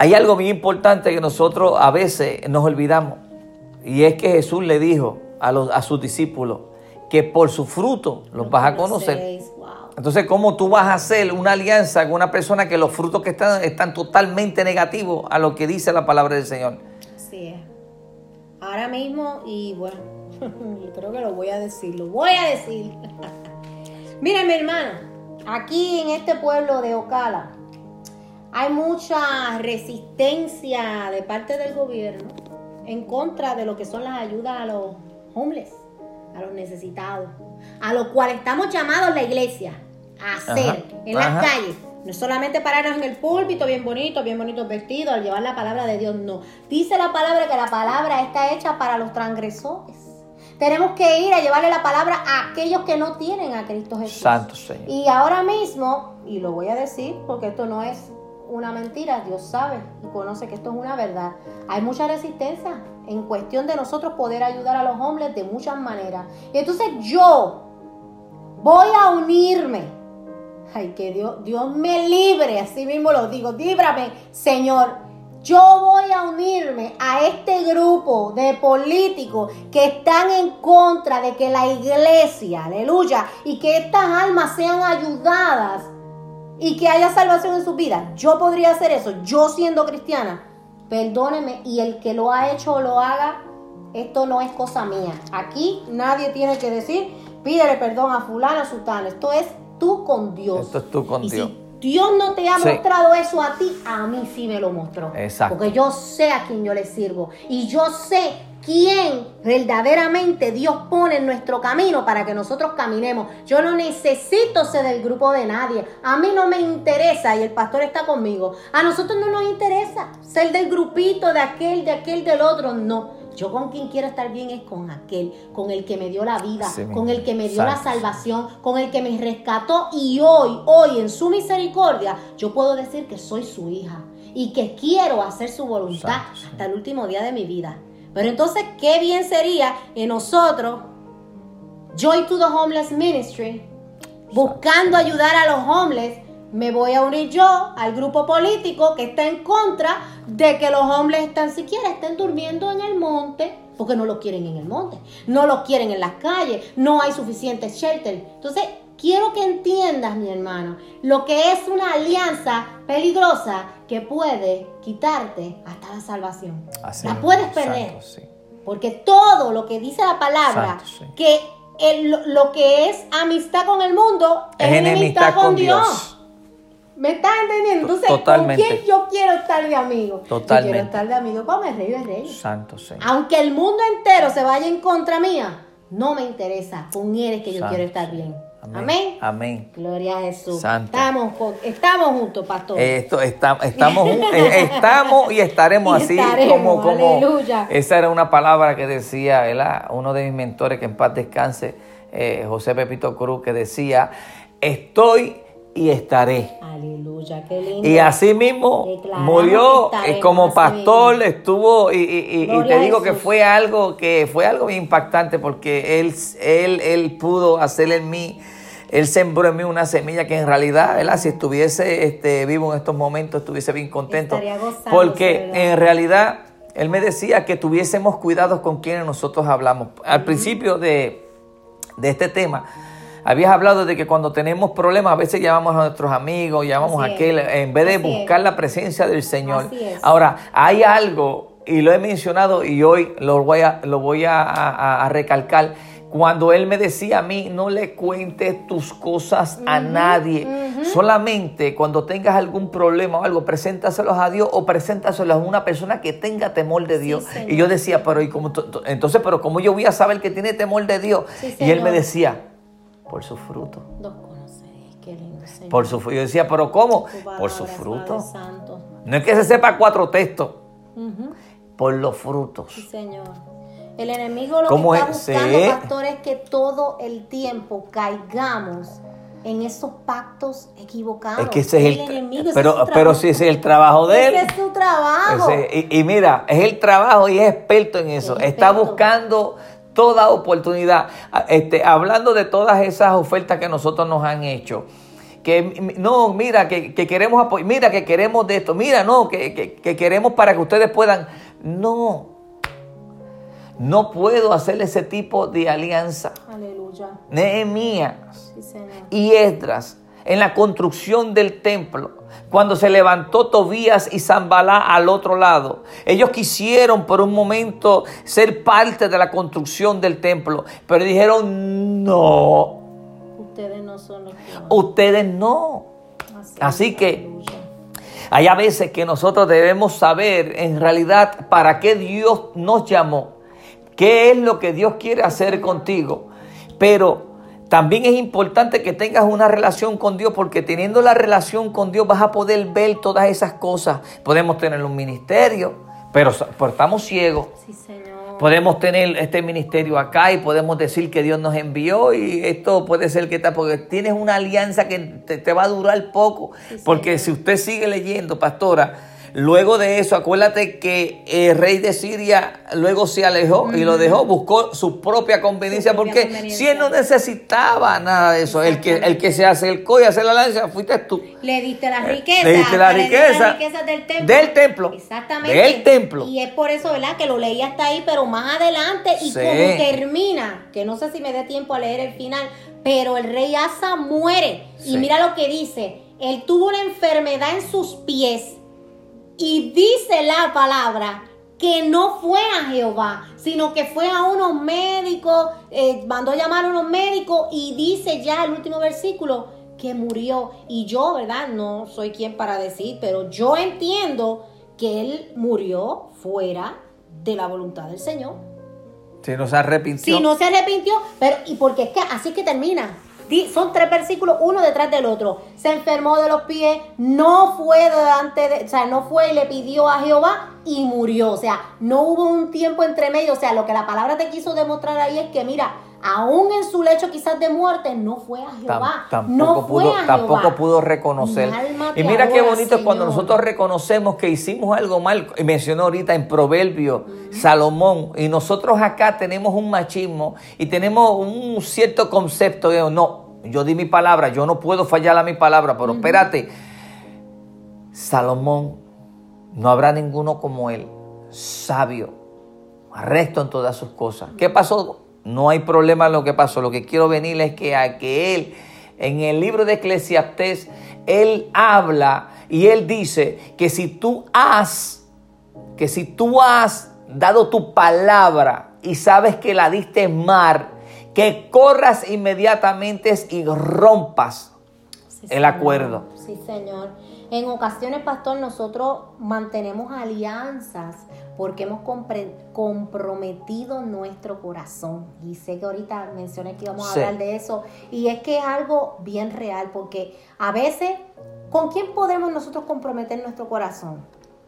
hay algo bien importante que nosotros a veces nos olvidamos. Y es que Jesús le dijo a, los, a sus discípulos que por su fruto los vas a conocer. Entonces, ¿cómo tú vas a hacer una alianza con una persona que los frutos que están están totalmente negativos a lo que dice la palabra del Señor? Así es. Ahora mismo, y bueno, yo creo que lo voy a decir, lo voy a decir. Miren, mi hermano, aquí en este pueblo de Ocala hay mucha resistencia de parte del gobierno en contra de lo que son las ayudas a los homeless, a los necesitados, a lo cual estamos llamados la iglesia a hacer en las calles. No solamente pararnos en el púlpito bien bonito, bien bonito vestido, al llevar la palabra de Dios, no. Dice la palabra que la palabra está hecha para los transgresores. Tenemos que ir a llevarle la palabra a aquellos que no tienen a Cristo Jesús. Santo Señor. Y ahora mismo, y lo voy a decir porque esto no es una mentira, Dios sabe y conoce que esto es una verdad. Hay mucha resistencia en cuestión de nosotros poder ayudar a los hombres de muchas maneras. Y entonces yo voy a unirme. Ay, que Dios, Dios me libre, así mismo lo digo, líbrame, Señor yo voy a unirme a este grupo de políticos que están en contra de que la iglesia, aleluya, y que estas almas sean ayudadas y que haya salvación en su vida. Yo podría hacer eso, yo siendo cristiana. Perdóneme, y el que lo ha hecho o lo haga, esto no es cosa mía. Aquí nadie tiene que decir, pídele perdón a fulano, a sultano. Esto es tú con Dios. Esto es tú con Dios. Dios no te ha mostrado eso a ti, a mí sí me lo mostró. Exacto. Porque yo sé a quién yo le sirvo. Y yo sé quién verdaderamente Dios pone en nuestro camino para que nosotros caminemos. Yo no necesito ser del grupo de nadie. A mí no me interesa, y el pastor está conmigo. A nosotros no nos interesa ser del grupito, de aquel, de aquel, del otro. No. Yo con quien quiero estar bien es con aquel, con el que me dio la vida, con el que me dio la salvación, con el que me rescató. Y hoy, hoy en su misericordia, yo puedo decir que soy su hija y que quiero hacer su voluntad hasta el último día de mi vida. Pero entonces, qué bien sería en nosotros, Joy to the Homeless Ministry, buscando ayudar a los hombres, me voy a unir yo al grupo político que está en contra de que los hombres tan siquiera estén durmiendo en el monte, porque no los quieren en el monte, no los quieren en las calles, no hay suficiente shelter. Entonces, quiero que entiendas, mi hermano, lo que es una alianza peligrosa que puede quitarte hasta la salvación. la puedes perder. Porque todo lo que dice la palabra, que lo que es amistad con el mundo es, enemistad, con, Dios. ¿Me estás entendiendo? Entonces, Totalmente. ¿con quién yo quiero estar de amigo? Totalmente. Yo quiero estar de amigo con el rey de reyes. Santo Señor. Aunque el mundo entero se vaya en contra mía, no me interesa. Con él es que yo quiero estar bien. Amén. Amén. Gloria a Jesús. Estamos, estamos juntos, pastor. Esto, estamos, eh, estamos y estaremos así como, como esa era una palabra que decía, ¿verdad? Uno de mis mentores que en paz descanse, eh, José Pepito Cruz, que decía, estoy y estaré. Aleluya, qué lindo. Y así mismo murió eh, como pastor, estuvo y, te digo que fue algo que fue algo impactante porque él, él, él pudo hacer en mí, él sembró en mí una semilla que en realidad, ¿verdad? si estuviese este, vivo en estos momentos, estuviese bien contento. Porque en realidad él me decía que tuviésemos cuidado con quienes nosotros hablamos. Al principio de, de este tema, Habías hablado de que cuando tenemos problemas a veces llamamos a nuestros amigos, llamamos a aquel, en vez de buscar la presencia del Señor. Ahora, hay algo, y lo he mencionado y hoy lo voy a, lo voy a, recalcar, cuando él me decía a mí, no le cuentes tus cosas a nadie. Solamente cuando tengas algún problema o algo, preséntaselos a Dios o preséntaselos a una persona que tenga temor de Dios. y yo decía, pero ¿y cómo entonces, pero ¿cómo yo voy a saber que tiene temor de Dios? y él me decía, por su fruto. Por su Yo decía, pero ¿cómo? Por su fruto. No es que se sepa cuatro textos. Por los frutos. Sí, Señor. El enemigo lo que está buscando, pastor, es que todo el tiempo caigamos en esos pactos equivocados. Es que ese es el, enemigo, pero, pero si ese es el trabajo de él. Ese es su trabajo. y, mira, es el trabajo y es experto en eso. Está buscando toda oportunidad. Este, hablando de todas esas ofertas que nosotros nos han hecho. Que no, mira, que, queremos apoyar, mira, que queremos de esto, mira, no, que, queremos para que ustedes puedan. No, no puedo hacer ese tipo de alianza. Aleluya. Nehemías y Esdras en la construcción del templo cuando se levantó Tobías y Zambalá al otro lado. Ellos quisieron por un momento ser parte de la construcción del templo, pero dijeron no. Ustedes no son los que Ustedes no. Así, que hay a veces que nosotros debemos saber en realidad para qué Dios nos llamó, qué es lo que Dios quiere hacer contigo. Pero también es importante que tengas una relación con Dios porque teniendo la relación con Dios vas a poder ver todas esas cosas. Podemos tener un ministerio, pero, estamos ciegos. Sí, Señor. Podemos tener este ministerio acá y podemos decir que Dios nos envió y esto puede ser que está, porque tienes una alianza que te, va a durar poco. porque si usted sigue leyendo, pastora, Luego de eso, acuérdate que el rey de Siria luego se alejó y lo dejó, buscó su propia conveniencia, porque si él no necesitaba nada de eso, el que, el que se acercó y hace la lanza fuiste tú. Le diste la riqueza. Le diste la riqueza. del templo. Del templo. Exactamente. Del templo. Y es por eso, ¿verdad? Que lo leí hasta ahí, pero más adelante y como termina, que no sé si me dé tiempo a leer el final, pero el rey Asa muere. Y mira lo que dice. Él tuvo una enfermedad en sus pies y dice la palabra que no fue a Jehová, sino que fue a unos médicos, eh, mandó llamar a unos médicos y dice ya el último versículo que murió. Y yo, ¿verdad? No soy quien para decir, pero yo entiendo que él murió fuera de la voluntad del Señor. Si no se arrepintió. Si no se arrepintió, pero y porque es que así que termina son tres versículos uno detrás del otro. Se enfermó de los pies, no fue delante de, o sea, no fue y le pidió a Jehová y murió. O sea, no hubo un tiempo entre medio. O sea, lo que la palabra te quiso demostrar ahí es que, mira, aún en su lecho quizás de muerte, no fue a Jehová. tampoco, no fue pudo, tampoco pudo reconocer. Y mira qué bonito es cuando nosotros reconocemos que hicimos algo mal. Y mencionó ahorita en Proverbio Salomón. Y nosotros acá tenemos un machismo y tenemos un cierto concepto de no yo di mi palabra, yo no puedo fallar a mi palabra, pero espérate, Salomón, no habrá ninguno como él, sabio, recto en todas sus cosas. ¿Qué pasó? No hay problema en lo que pasó. Lo que quiero venir es que a que él, en el libro de Eclesiastés, él habla y él dice que si tú has, que si tú has dado tu palabra y sabes que la diste mar, que corras inmediatamente y rompas el acuerdo. Sí, Señor. En ocasiones, pastor, nosotros mantenemos alianzas porque hemos comprometido nuestro corazón. Y sé que ahorita mencioné que íbamos a hablar de eso. Y es que es algo bien real, porque a veces, ¿con quién podemos nosotros comprometer nuestro corazón?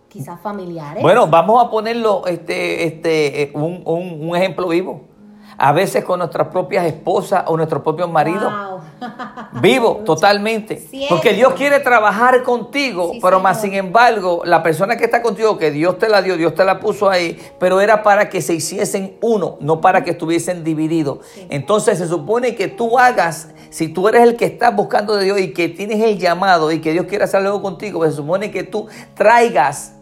Quizás familiares. Bueno, vamos a ponerlo, este, este, eh, un, un ejemplo vivo a veces con nuestras propias esposas o nuestros propios maridos. Vivo totalmente. Porque Dios quiere trabajar contigo, pero más sin embargo, la persona que está contigo, que Dios te la dio, Dios te la puso ahí, pero era para que se hiciesen uno, no para que estuviesen divididos. Entonces se supone que tú hagas, si tú eres el que estás buscando de Dios y que tienes el llamado y que Dios quiere hacer algo contigo, pues se supone que tú traigas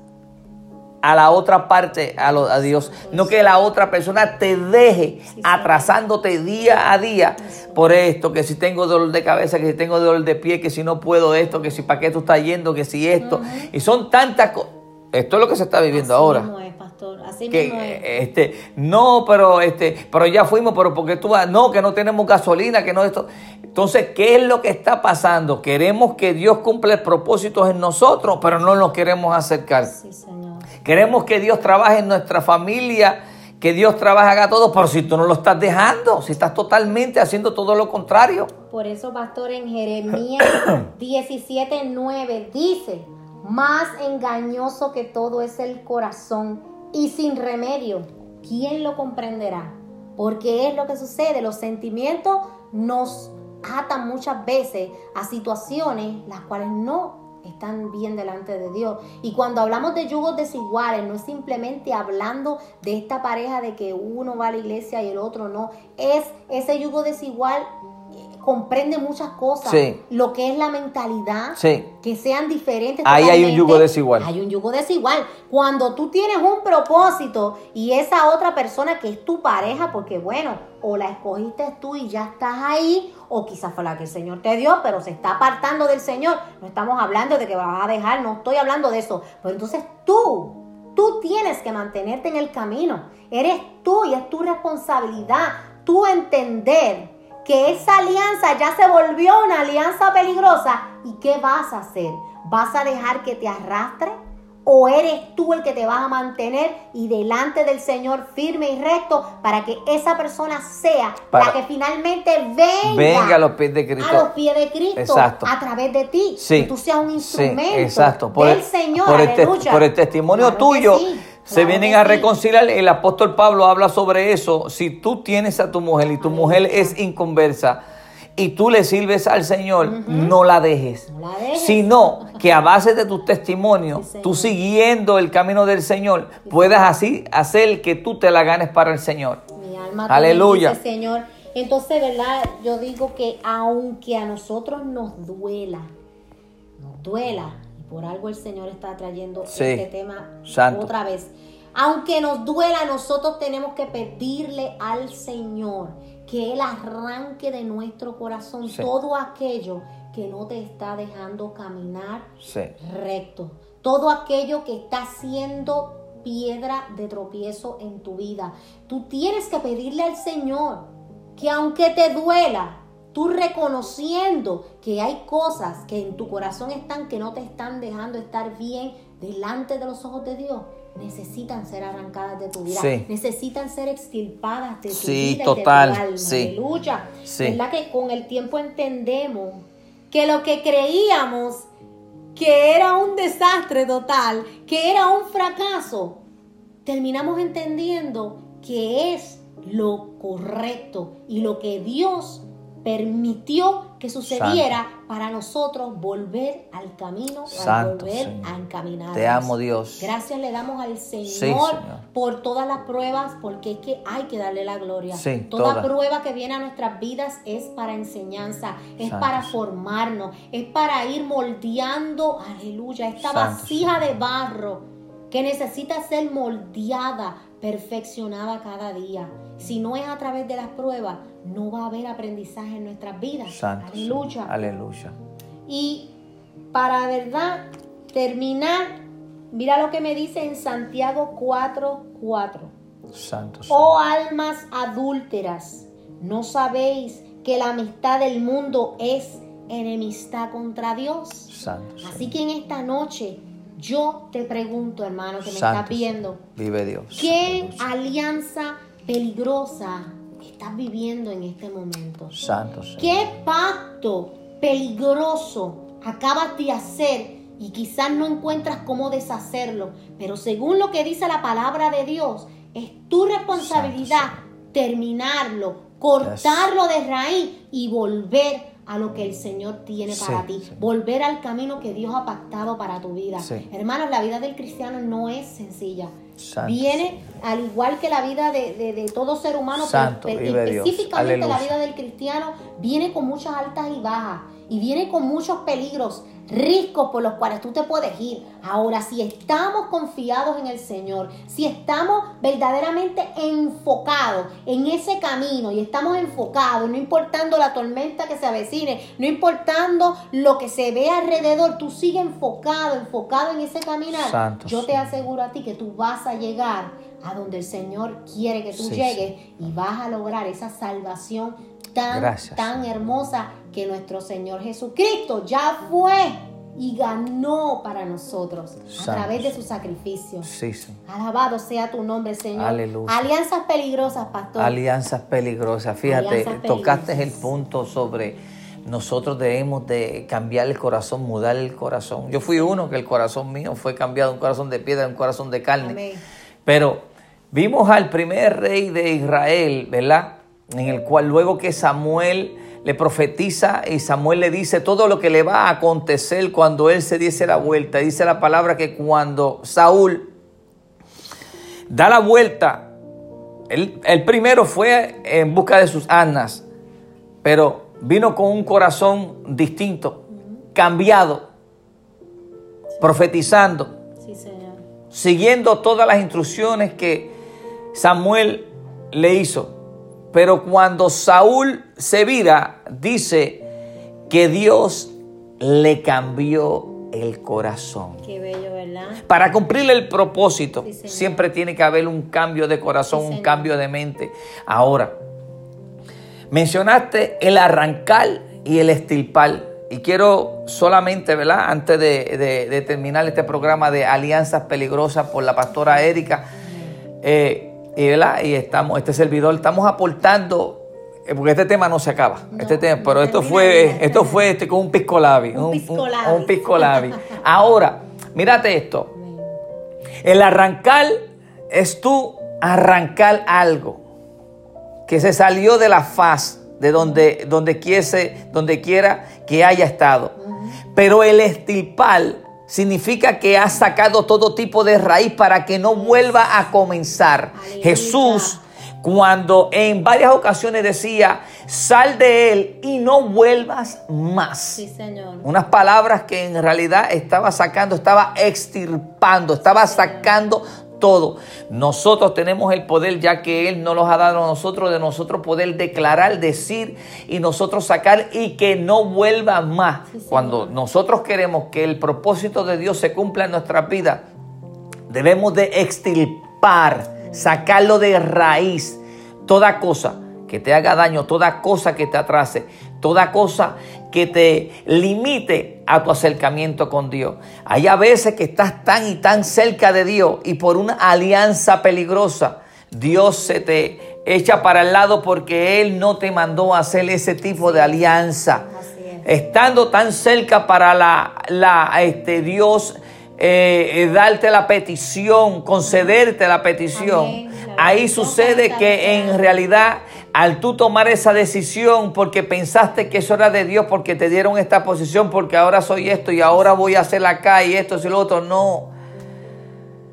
a la otra parte, a, a, Dios. No que la otra persona te deje atrasándote día a día por esto, que si tengo dolor de cabeza, que si tengo dolor de pie, que si no puedo esto, que si para qué tú estás yendo, que si esto. Y son tantas cosas. Esto es lo que se está viviendo ahora. es, pastor. Así que, es. Este, no, pero este, pero ya fuimos, pero porque tú vas, no, que no tenemos gasolina, que no esto. Entonces, ¿qué es lo que está pasando? Queremos que Dios cumpla propósitos en nosotros, pero no nos queremos acercar. Sí, Señor. Queremos que Dios trabaje en nuestra familia, que Dios trabaje haga todo, pero si tú no lo estás dejando, si estás totalmente haciendo todo lo contrario. Por eso, pastor, en Jeremías 17:9 dice, más engañoso que todo es el corazón y sin remedio, ¿quién lo comprenderá? Porque es lo que sucede, los sentimientos nos atan muchas veces a situaciones las cuales no están bien delante de Dios. Y cuando hablamos de yugos desiguales, no es simplemente hablando de esta pareja de que uno va a la iglesia y el otro no. Es ese yugo desigual comprende muchas cosas. Lo que es la mentalidad, que sean diferentes. Ahí hay un yugo desigual. Hay un yugo desigual. Cuando tú tienes un propósito y esa otra persona que es tu pareja, porque bueno, o la escogiste tú y ya estás ahí, o quizás fue la que el Señor te dio, pero se está apartando del Señor. No estamos hablando de que vas a dejar, no estoy hablando de eso. Pero entonces tú, tú tienes que mantenerte en el camino. Eres tú y es tu responsabilidad, tú entender que esa alianza ya se volvió una alianza peligrosa. ¿Y qué vas a hacer? ¿Vas a dejar que te arrastre? ¿O eres tú el que te vas a mantener y delante del Señor firme y recto para que esa persona sea la que finalmente venga, a los pies de Cristo, a, los pies de Cristo a través de ti? Que tú seas un instrumento del Señor. Por el, por el testimonio tuyo. Se vienen a reconciliar. El apóstol Pablo habla sobre eso. Si tú tienes a tu mujer y tu mujer es inconversa, y tú le sirves al Señor, no, la dejes. Sino que a base de tu testimonio, tú siguiendo el camino del Señor, puedas así hacer que tú te la ganes para el Señor. Mi alma Aleluya. Señor. Entonces, ¿verdad? Yo digo que aunque a nosotros nos duela, nos duela, por algo el Señor está trayendo este tema otra vez. Aunque nos duela, nosotros tenemos que pedirle al Señor que Él arranque de nuestro corazón todo aquello que no te está dejando caminar recto. Todo aquello que está siendo piedra de tropiezo en tu vida. Tú tienes que pedirle al Señor que aunque te duela, tú reconociendo que hay cosas que en tu corazón están que no te están dejando estar bien delante de los ojos de Dios, necesitan ser arrancadas de tu vida, necesitan ser extirpadas de tu vida total, y de tu alma. Sí. Aleluya. ¿Verdad que con el tiempo entendemos que lo que creíamos que era un desastre total, que era un fracaso, terminamos entendiendo que es lo correcto y lo que Dios permitió que sucediera para nosotros volver al camino, Santo, volver Señor. a encaminar. Te amo, Dios. Gracias le damos al Señor, Señor. por todas las pruebas, porque es que hay que darle la gloria. Sí, Toda prueba que viene a nuestras vidas es para enseñanza, es Santo, para formarnos, es para ir moldeando, aleluya, esta vasija de barro que necesita ser moldeada, perfeccionada cada día. Si no es a través de las pruebas, no va a haber aprendizaje en nuestras vidas. Santo. aleluya. Aleluya. Y para verdad terminar, mira lo que me dice en Santiago 4:4. Santo. Señor. Oh almas adúlteras, ¿no sabéis que la amistad del mundo es enemistad contra Dios? Santo. Así que en esta noche yo te pregunto, hermano, que me Santo, estás viendo, Vive Dios. ¿qué alianza peligrosa estás viviendo en este momento? Santo. Señor. ¿Qué pacto peligroso acabas de hacer y quizás no encuentras cómo deshacerlo? Pero según lo que dice la palabra de Dios, es tu responsabilidad terminarlo, cortarlo de raíz y volver a lo que el Señor tiene Sí, para ti, sí. volver al camino que Dios ha pactado para tu vida. Sí. Hermanos, la vida del cristiano no es sencilla. Santo. Viene al igual que la vida de, de- de todo ser humano, pero Santo, específicamente la vida del cristiano viene con muchas altas y bajas y viene con muchos peligros, riscos por los cuales tú te puedes ir. Ahora, si estamos confiados en el Señor, si estamos verdaderamente enfocados en ese camino y estamos enfocados, no importando la tormenta que se avecine, no importando lo que se ve alrededor, tú sigues enfocado, enfocado en ese caminar. Santo Yo te aseguro a ti que tú vas a llegar a donde el Señor quiere que tú Sí, llegues y vas a lograr esa salvación tan, Gracias, tan hermosa que nuestro Señor Jesucristo ya fue y ganó para nosotros a través de su sacrificio. Sí, Señor. Alabado sea tu nombre, Señor. Aleluya. Alianzas peligrosas, pastor. Alianzas peligrosas. Fíjate, Alianzas tocaste el punto sobre nosotros debemos de cambiar el corazón, mudar el corazón. Yo fui uno que el corazón mío fue cambiado, un corazón de piedra, un corazón de carne. Amén. Pero vimos al primer rey de Israel, ¿verdad? En el cual luego que Samuel le profetiza y Samuel le dice todo lo que le va a acontecer cuando él se diese la vuelta. Dice la palabra que cuando Saúl da la vuelta, él, él primero fue en busca de sus asnas, pero vino con un corazón distinto, cambiado, profetizando Sí, Señor. siguiendo todas las instrucciones que Samuel le hizo. Pero cuando Saúl se vira, dice que Dios le cambió el corazón. Qué bello, ¿verdad? Para cumplir el propósito, Sí, siempre tiene que haber un cambio de corazón, Sí, un cambio de mente. Ahora, mencionaste el arrancar y el estilpar. Y quiero solamente, ¿verdad? Antes de, de- de terminar este programa de Alianzas Peligrosas por la pastora Erika, eh, y, ¿verdad? y estamos, este servidor, estamos aportando, eh, porque este tema no se acaba, No, este tema, no pero esto fue, esto fue este, con un pisco labi, Un pisco labi. un pisco labi. Ahora, mírate esto. El arrancar es tú arrancar algo que se salió de la faz de donde, donde, quiese, donde quiera que haya estado. Pero el estilpar significa que ha sacado todo tipo de raíz para que no vuelva a comenzar. Jesús, cuando en varias ocasiones decía, sal de él y no vuelvas más. Sí, Señor. Unas palabras que en realidad estaba sacando, estaba extirpando, estaba sacando todo. Nosotros tenemos el poder, ya que Él nos los ha dado a nosotros, de nosotros poder declarar, decir y nosotros sacar y que no vuelva más. Sí. Cuando nosotros queremos que el propósito de Dios se cumpla en nuestra vida, debemos de extirpar, sacarlo de raíz, toda cosa que te haga daño, toda cosa que te atrase, toda cosa que te limite a tu acercamiento con Dios. Hay a veces que estás tan y tan cerca de Dios y por una alianza peligrosa, Dios se te echa para el lado porque Él no te mandó a hacer ese tipo de alianza. Es. Estando tan cerca para la, la, este, Dios eh, eh, darte la petición, concederte la petición. Amén. Ahí sucede que en realidad al tú tomar esa decisión porque pensaste que eso era de Dios, porque te dieron esta posición, porque ahora soy esto y ahora voy a hacer acá y esto y lo otro, no.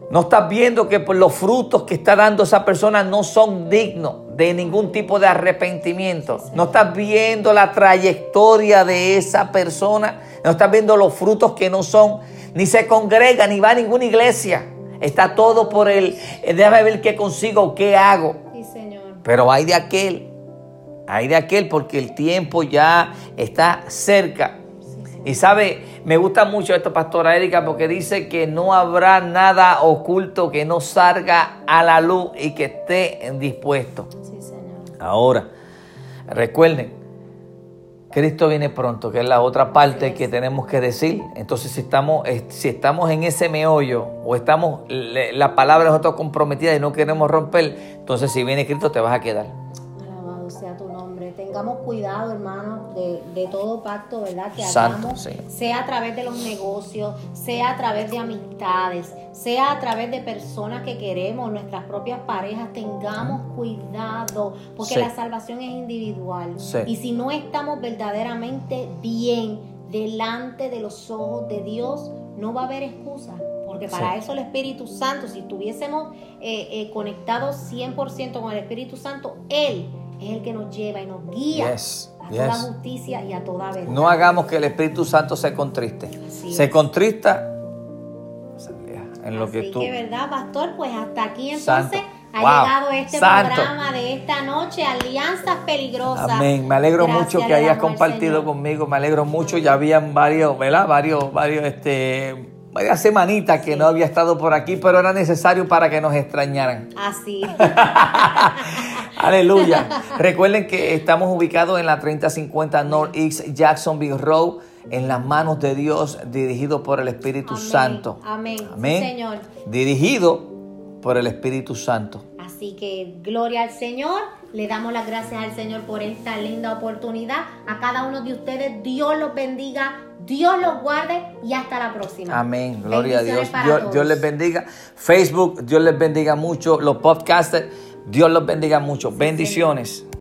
No estás viendo que los frutos que está dando esa persona no son dignos de ningún tipo de arrepentimiento. No estás viendo la trayectoria de esa persona. No estás viendo los frutos que no son, ni se congrega, ni va a ninguna iglesia. Está todo por el, eh, déjame ver qué consigo, qué hago. Pero hay de aquel, hay de aquel porque el tiempo ya está cerca. Y sabe, me gusta mucho esto, Pastora Erika, porque dice que no habrá nada oculto que no salga a la luz y que esté dispuesto. Sí, Señor. Ahora, recuerden, Cristo viene pronto, que es la otra parte que tenemos que decir. Entonces, si estamos, eh, si estamos en ese meollo o estamos, la palabra es otra comprometida y no queremos romper, entonces si viene Cristo te vas a quedar. Tengamos cuidado, hermanos, de, de todo pacto, ¿verdad? Que Santo, hagamos, sí. sea a través de los negocios, sea a través de amistades, sea a través de personas que queremos, nuestras propias parejas. Tengamos cuidado, porque Sí. la salvación es individual. Sí. Y si no estamos verdaderamente bien delante de los ojos de Dios, no va a haber excusa. Porque para Sí. eso el Espíritu Santo, si estuviésemos eh, eh, conectados 100% con el Espíritu Santo, Él es el que nos lleva y nos guía Yes, a toda justicia y a toda verdad. No hagamos que el Espíritu Santo se contriste. Así Se es. contrista en lo Así que tú... verdad, pastor, pues hasta aquí Santo. entonces ha Wow. llegado este Santo. programa de esta noche, Alianzas Peligrosas. Amén. Me alegro Gracias mucho que hayas compartido conmigo. Me alegro mucho. Ya habían varios, ¿verdad? Varios, varios, este, varias semanitas que no había estado por aquí, pero era necesario para que nos extrañaran. Así. Aleluya. Recuerden que estamos ubicados en la 3050 Northeast Jacksonville Road, en las manos de Dios, dirigido por el Espíritu Amén. Santo. Amén. Sí, Amén. Señor. Dirigido por el Espíritu Santo. Así que gloria al Señor. Le damos las gracias al Señor por esta linda oportunidad. A cada uno de ustedes, Dios los bendiga, Dios los guarde y hasta la próxima. Amén. Gloria a Dios. Dios. Dios les bendiga. Facebook, Dios les bendiga mucho. Los podcasters, Dios los bendiga mucho. Bendiciones.